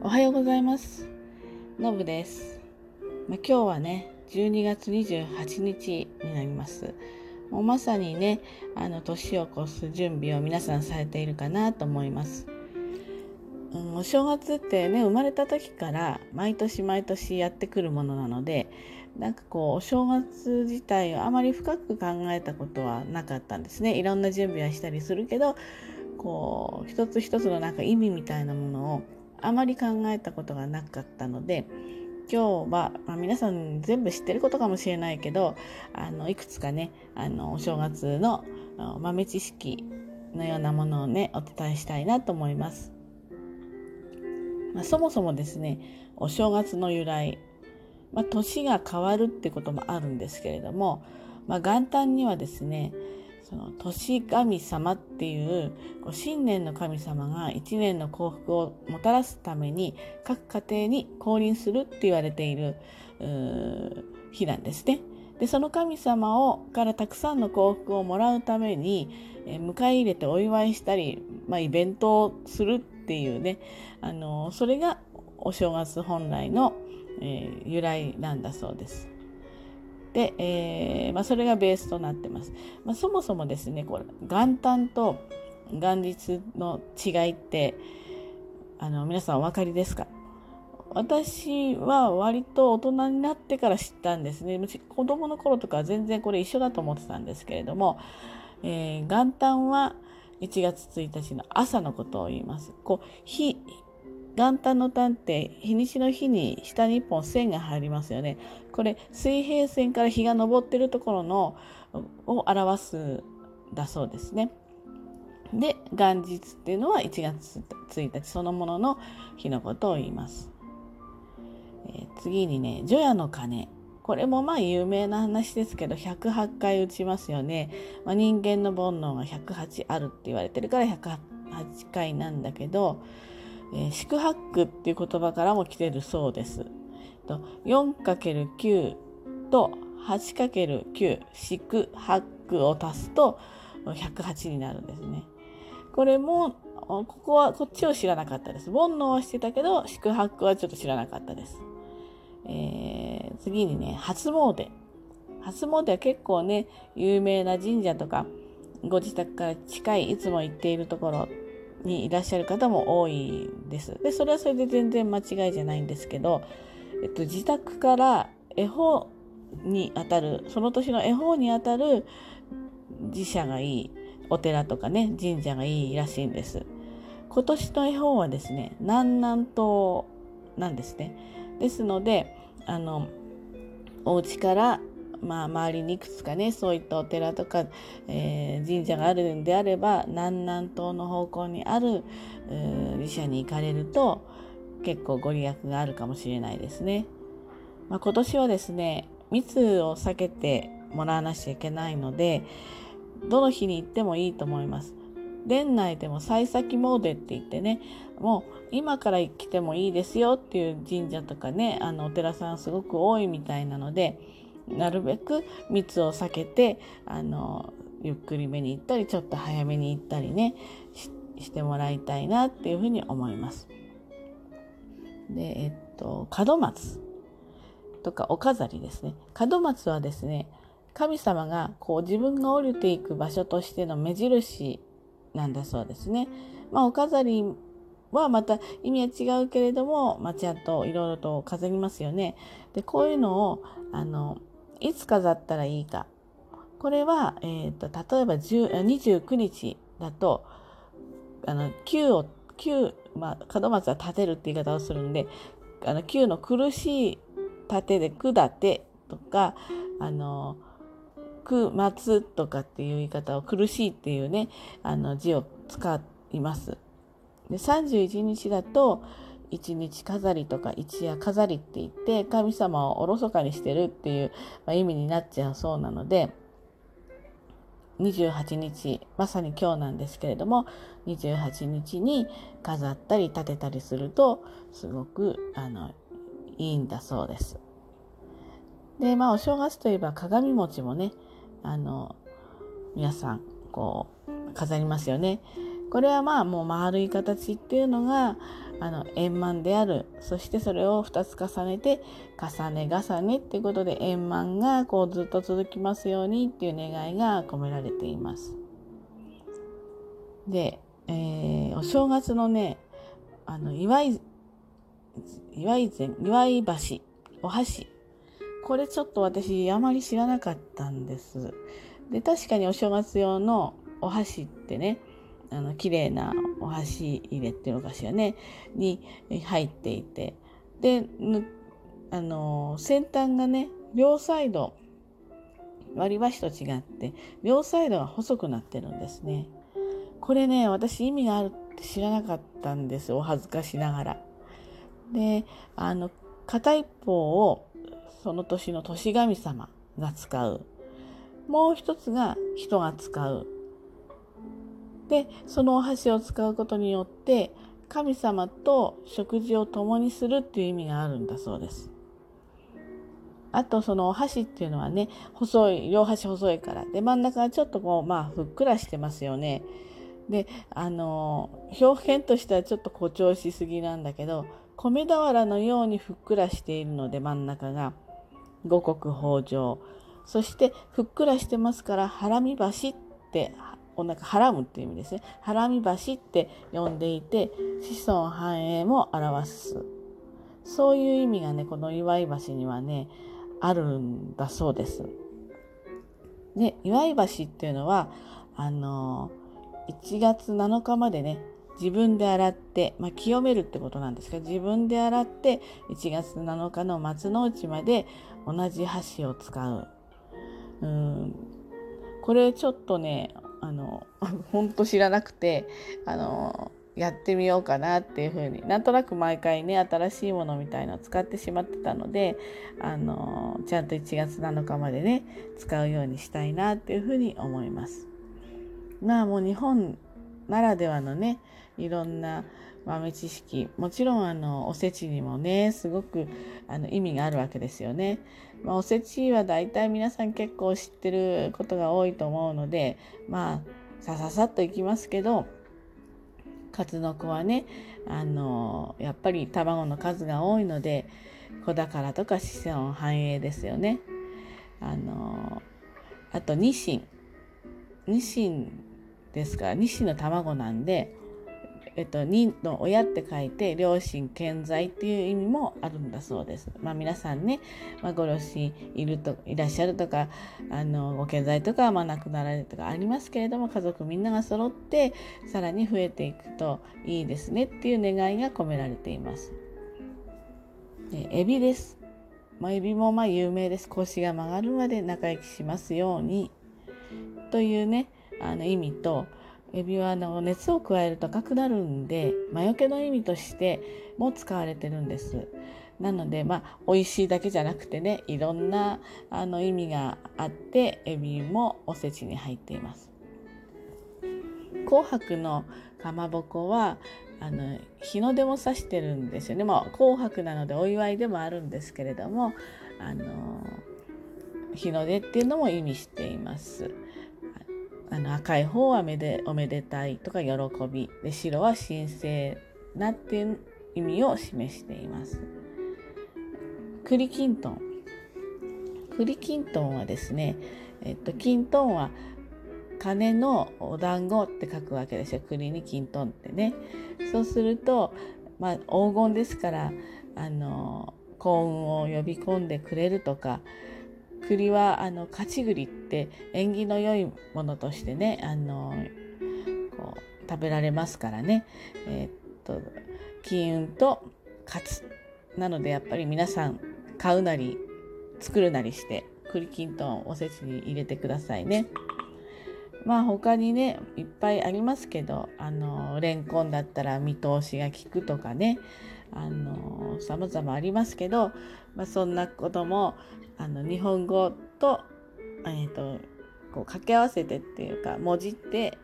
おはようございます。のぶです、まあ、今日はね12月28日になります。もうまさにねあの年を越す準備を皆さんされているかなと思います。うん、お正月ってね生まれた時から毎年毎年やってくるものなのでなんかこうお正月自体をあまり深く考えたことはなかったんですね。いろんな準備はしたりするけどこう一つ一つのなんか意味みたいなものをあまり考えたことがなかったので今日は、まあ、皆さん全部知ってることかもしれないけどあのいくつかねあのお正月の豆知識のようなものをねお伝えしたいなと思います。まあ、そもそもですねお正月の由来、まあ、年が変わるってこともあるんですけれども、まあ、元旦にはですねその年神様っていうこう新年の神様が一年の幸福をもたらすために各家庭に降臨するって言われている日なんですね。でその神様をからたくさんの幸福をもらうために、え迎え入れてお祝いしたり、まあ、イベントをするっていうねあのそれがお正月本来の、えー、由来なんだそうです。で、えー、まあ、それがベースとなってます。まあ、そもそもですねこれ元旦と元日の違いってあの皆さんお分かりですか？私は割と大人になってから知ったんですね。子供の頃とか全然これ一緒だと思ってたんですけれども、えー、元旦は1月1日の朝のことを言います。こう日元旦の旦って日にちの日に下に1本線が入りますよね。これ水平線から日が昇ってるところのを表すだそうですね。で元日っていうのは1月1日そのものの日のことを言います。えー、次にね除夜の鐘これもまあ有名な話ですけど108回打ちますよね、まあ、人間の煩悩が108あるって言われてるから108回なんだけどえー、宿泊っていう言葉からも来てるそうです。4×9 と 8×9 宿泊を足すと108になるんですね。これもここはこっちを知らなかったです。煩悩はしてたけど宿泊はちょっと知らなかったです。えー、次にね初詣。初詣は結構ね有名な神社とかご自宅から近いいつも行っているところにいらっしゃる方も多いです。で、それはそれで全然間違いじゃないんですけど、えっと、自宅から絵本にあたる、その年の絵本にあたる自社がいい、お寺とかね、神社がいいらしいんです。今年の絵本はですね、南南東なんですね。ですので、あの、お家からまあ、周りにいくつかねそういったお寺とか、えー、神社があるんであれば南南東の方向にある寺社に行かれると結構ご利益があるかもしれないですね。まあ、今年はですね密を避けてもらわなきゃいけないのでどの日に行ってもいいと思います。年内でも幸先詣って言ってねもう今から来てもいいですよっていう神社とかねあのお寺さんすごく多いみたいなのでなるべく密を避けてあのゆっくりめに行ったりちょっと早めに行ったりねしてもらいたいなっていうふうに思います。でえっと門松とかお飾りですね門松はですね神様がこう自分が降りていく場所としての目印なんだそうですね。まあ、お飾りはまた意味は違うけれども、まあ、ちゃんといろいろと飾りますよね。でこういうのをあのいつ飾ったらいいか。これは、えーと、例えば29日だとあの9を9、まあ、門松は立てるって言い方をするんであの9の苦しい立てで下てとかあのく松とかっていう言い方を苦しいっていうねあの字を使います。で31日だと一日飾りとか一夜飾りって言って神様をおろそかにしてるっていう、まあ、意味になっちゃうそうなので28日まさに今日なんですけれども28日に飾ったり立てたりするとすごくあのいいんだそうです。でまあお正月といえば鏡餅もねあの皆さんこう飾りますよね。これはまあもう丸い形っていうのがあの円満であるそしてそれを2つ重ねて重ね重ねっていうことで円満がこうずっと続きますようにっていう願いが込められています。で、えー、お正月のねあの祝い祝い膳祝い箸お箸これちょっと私あまり知らなかったんです。で確かにお正月用のお箸ってねあの綺麗なお箸入れっていうのかしらね。に入っていて。であの先端がね両サイド割り箸と違って両サイドが細くなってるんですね。これね私意味があるって知らなかったんですお恥ずかしながら。であの片一方をその年の年神様が使う。もう一つが人が使う。でそのお箸を使うことによって神様と食事を共にするっていう意味があるんだそうです。あとそのお箸っていうのはね細い両端細いからで真ん中がちょっとこうまあふっくらしてますよね。であの表現としてはちょっと誇張しすぎなんだけど米俵のようにふっくらしているので真ん中が五穀豊穣そしてふっくらしてますからハラミ箸ってお腹はらむっていう意味ですね。はらみ橋って呼んでいて、子孫繁栄も表す。そういう意味がね、この祝い橋にはね、あるんだそうです。で、祝い橋っていうのは、あの、1月7日までね、自分で洗って、まあ、清めるってことなんですが、自分で洗って、1月7日の松の内まで同じ箸を使う。うんこれちょっとねあの 本当知らなくてあのやってみようかなっていうふうになんとなく毎回ね新しいものみたいのを使ってしまってたのであのちゃんと1月7日までね使うようにしたいなっていうふうに思います。まあもう日本ならではのねいろんな豆知識もちろんあのおせちにもねすごくあの意味があるわけですよね。まあ、おせちは大体皆さん結構知ってることが多いと思うのでまあさささっといきますけど数の子はねあのやっぱり卵の数が多いので子宝とか子孫繁栄ですよね。あのあとニシンニシンですからニシンの卵なんでえっと、人の親って書いて両親健在っていう意味もあるんだそうです。まあ皆さんね、まあ、ご両親いるといらっしゃるとかあのご健在とか、まあ、亡くなられるとかありますけれども家族みんなが揃ってさらに増えていくといいですねっていう願いが込められています。でエビです。まあ、エビもまあ有名です。腰が曲がるまで仲良きしますようにというねあの意味とエビはあの熱を加えると赤くなるんで魔除けの意味としても使われてるんです。なのでまあ美味しいだけじゃなくてねいろんなあの意味があってエビもおせちに入っています。紅白のかまぼこはあの日の出も指してるんですよね。まあ、紅白なのでお祝いでもあるんですけれどもあの日の出っていうのも意味しています。あの赤い方はめでおめでたいとか喜びで白は神聖なっていう意味を示しています。栗きんとん栗きんとんはですね、えっと、きんとんは鐘のお団子って書くわけですよ栗にきんとんってね。そうすると、まあ、黄金ですからあの幸運を呼び込んでくれるとか栗はあの勝ち栗って縁起の良いものとしてねあのこう食べられますからね、えー、っと金運と勝つ。なのでやっぱり皆さん買うなり作るなりして栗きんとんおせちに入れてくださいね。まあ他にねいっぱいありますけどあのレンコンだったら見通しが利くとかね。あの様々ありますけど、まあ、そんなこともあの日本語と,、えーと、こう掛け合わせてっていうか文字って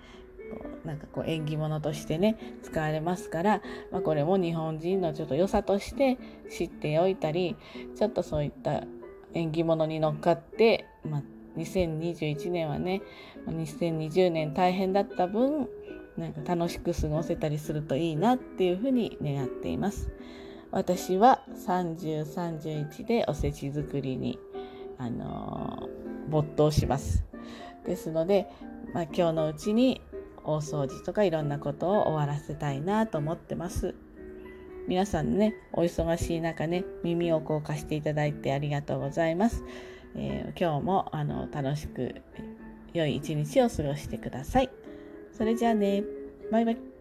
なんかこう縁起物としてね使われますから、まあ、これも日本人のちょっと良さとして知っておいたりちょっとそういった縁起物に乗っかって、まあ、2021年はね2020年大変だった分なんか楽しく過ごせたりするといいなっていうふうに願っています。私は30、31でおせち作りに、あのー、没頭します。ですので、まあ、今日のうちに大掃除とかいろんなことを終わらせたいなと思ってます。皆さんね、お忙しい中ね、耳をこう貸していただいてありがとうございます。えー、今日もあの楽しく良い一日を過ごしてください。それじゃあね、バイバイ。